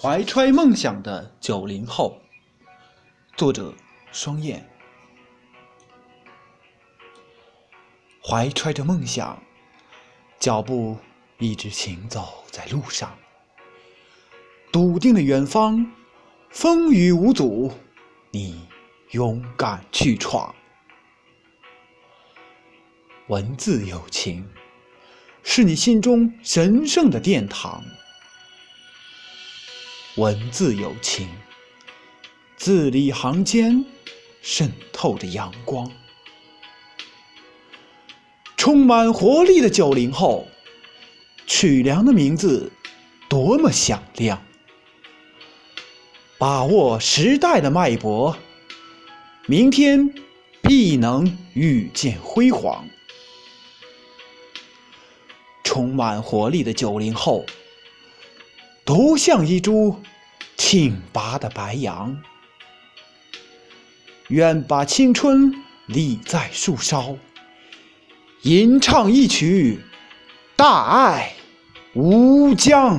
怀揣梦想的九零后，作者双燕。怀揣着梦想，脚步一直行走在路上，笃定的远方，风雨无阻，你勇敢去闯。文字友情，是你心中神圣的殿堂。文字有情，字里行间渗透着阳光。充满活力的九零后，曲梁的名字多么响亮！把握时代的脉搏，明天必能遇见辉煌。充满活力的九零后。独像一株挺拔的白杨，愿把青春立在树梢，吟唱一曲《大爱无疆》。